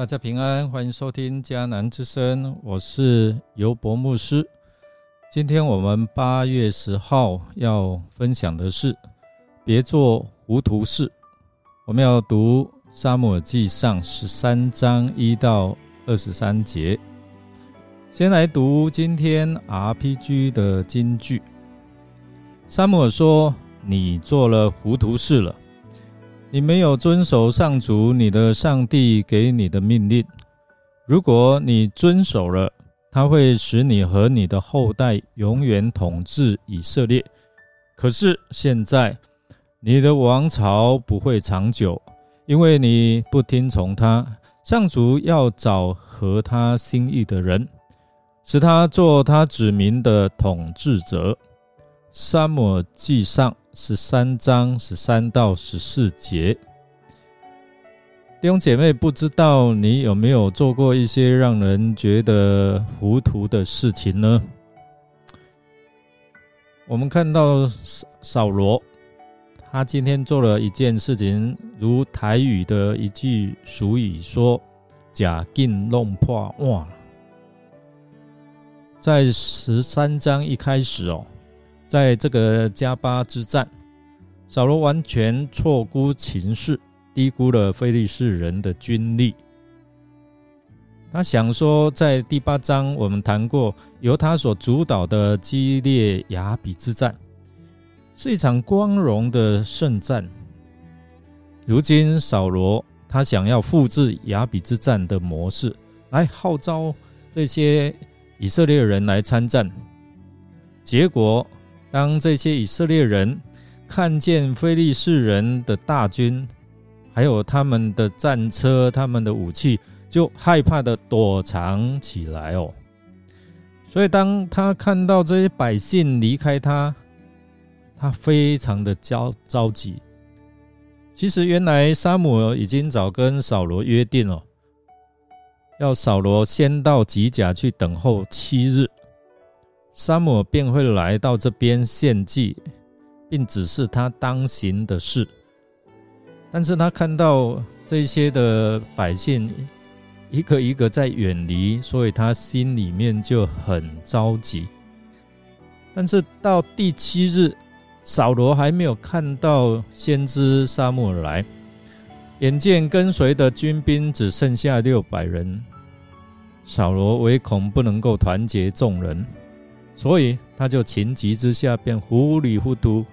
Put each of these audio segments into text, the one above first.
大家平安，欢迎收听迦南之声，我是尤博牧师。今天我们八月十号要分享的是别做糊涂事。我们要读《沙漠耳记上》十三章一到二十三节。先来读今天 RPG 的金句。沙漠尔说：“你做了糊涂事了。”你没有遵守上主你的上帝给你的命令。如果你遵守了，他会使你和你的后代永远统治以色列。可是现在，你的王朝不会长久，因为你不听从他。上主要找合他心意的人，使他做他指明的统治者。沙漠记上。十三章十三到十四节，弟兄姐妹，不知道你有没有做过一些让人觉得糊涂的事情呢？我们看到扫扫罗，他今天做了一件事情，如台语的一句俗语说：“假劲弄破哇！”在十三章一开始哦。在这个加巴之战，扫罗完全错估情势，低估了菲利士人的军力。他想说，在第八章我们谈过，由他所主导的激烈雅比之战，是一场光荣的圣战。如今扫罗他想要复制雅比之战的模式，来号召这些以色列人来参战，结果。当这些以色列人看见非利士人的大军，还有他们的战车、他们的武器，就害怕的躲藏起来哦。所以，当他看到这些百姓离开他，他非常的焦着急。其实，原来沙姆已经早跟扫罗约定了，要扫罗先到吉甲去等候七日。沙姆便会来到这边献祭，并指示他当行的事。但是他看到这些的百姓一个一个在远离，所以他心里面就很着急。但是到第七日，扫罗还没有看到先知沙漠尔来，眼见跟随的军兵只剩下六百人，扫罗唯恐不能够团结众人。所以他就情急之下，便糊里糊涂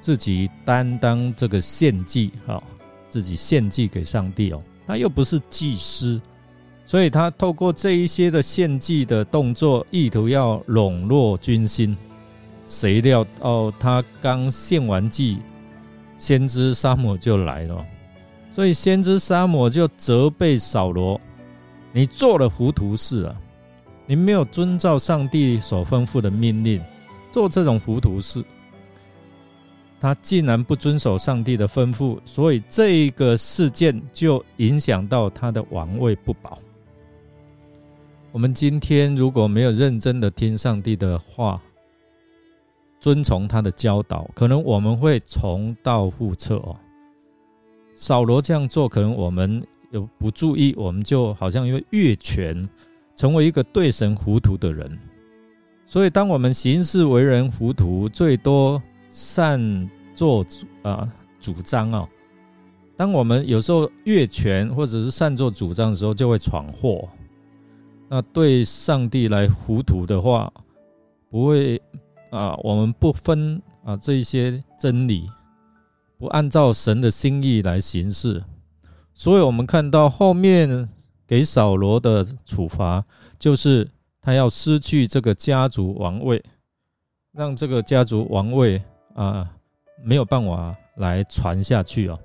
自己担当这个献祭，哈，自己献祭给上帝哦。他又不是祭司，所以他透过这一些的献祭的动作，意图要笼络军心。谁料哦，他刚献完祭，先知沙姆就来了，所以先知沙姆就责备扫罗：“你做了糊涂事啊！”你没有遵照上帝所吩咐的命令，做这种糊涂事。他竟然不遵守上帝的吩咐，所以这个事件就影响到他的王位不保。我们今天如果没有认真的听上帝的话，遵从他的教导，可能我们会重蹈覆辙哦。扫罗这样做，可能我们有不注意，我们就好像因为越权。成为一个对神糊涂的人，所以当我们行事为人糊涂，最多擅作主啊主张啊。当我们有时候越权或者是擅作主张的时候，就会闯祸。那对上帝来糊涂的话，不会啊，我们不分啊这一些真理，不按照神的心意来行事，所以我们看到后面。给扫罗的处罚就是他要失去这个家族王位，让这个家族王位啊没有办法来传下去哦。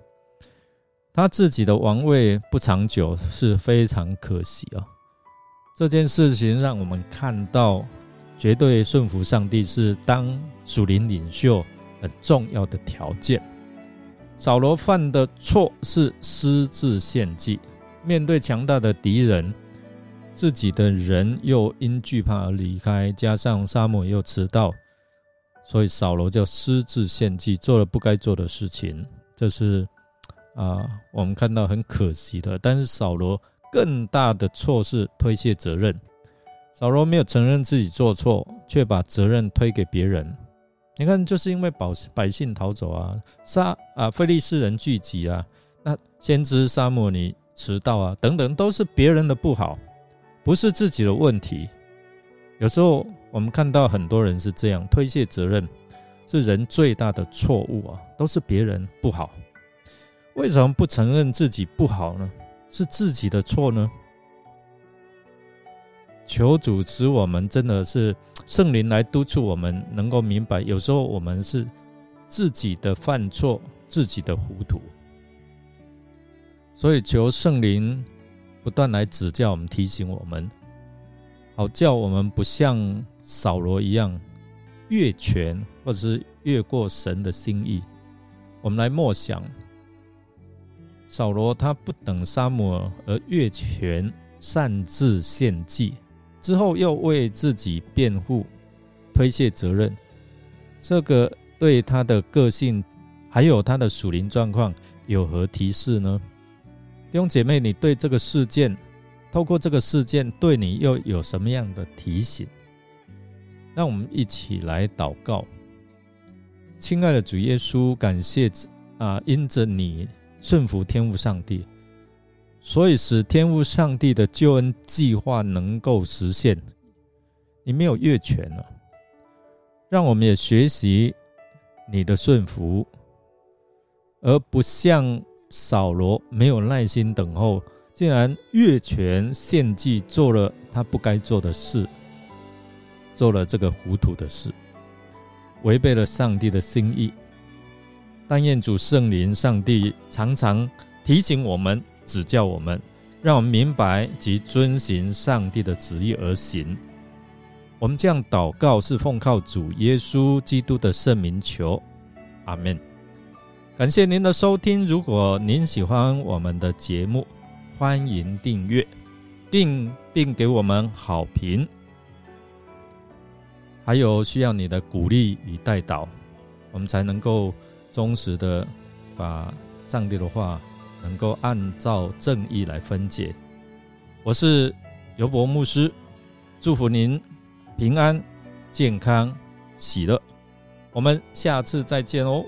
他自己的王位不长久是非常可惜啊。这件事情让我们看到，绝对顺服上帝是当属灵领袖很重要的条件。扫罗犯的错是私自献祭。面对强大的敌人，自己的人又因惧怕而离开，加上沙漠又迟到，所以扫罗就私自献祭，做了不该做的事情。这是啊，我们看到很可惜的。但是扫罗更大的错是推卸责任。扫罗没有承认自己做错，却把责任推给别人。你看，就是因为百百姓逃走啊，沙啊，非利士人聚集啊，那先知沙漠你迟到啊，等等，都是别人的不好，不是自己的问题。有时候我们看到很多人是这样推卸责任，是人最大的错误啊，都是别人不好。为什么不承认自己不好呢？是自己的错呢？求主持我们真的是圣灵来督促我们，能够明白，有时候我们是自己的犯错，自己的糊涂。所以求圣灵不断来指教我们，提醒我们，好叫我们不像扫罗一样越权，或者是越过神的心意。我们来默想，扫罗他不等沙姆尔而越权，擅自献祭。之后又为自己辩护，推卸责任，这个对他的个性还有他的属灵状况有何提示呢？弟兄姐妹，你对这个事件，透过这个事件对你又有什么样的提醒？让我们一起来祷告。亲爱的主耶稣，感谢啊，因着你顺服天父上帝。所以使天父上帝的救恩计划能够实现，你没有越权了。让我们也学习你的顺服，而不像扫罗没有耐心等候，竟然越权献祭，做了他不该做的事，做了这个糊涂的事，违背了上帝的心意。但愿主圣灵上帝常常提醒我们。指教我们，让我们明白及遵行上帝的旨意而行。我们这样祷告是奉靠主耶稣基督的圣名求，阿门。感谢您的收听。如果您喜欢我们的节目，欢迎订阅，并并给我们好评。还有需要你的鼓励与带导，我们才能够忠实的把上帝的话。能够按照正义来分解。我是尤伯牧师，祝福您平安、健康、喜乐。我们下次再见哦。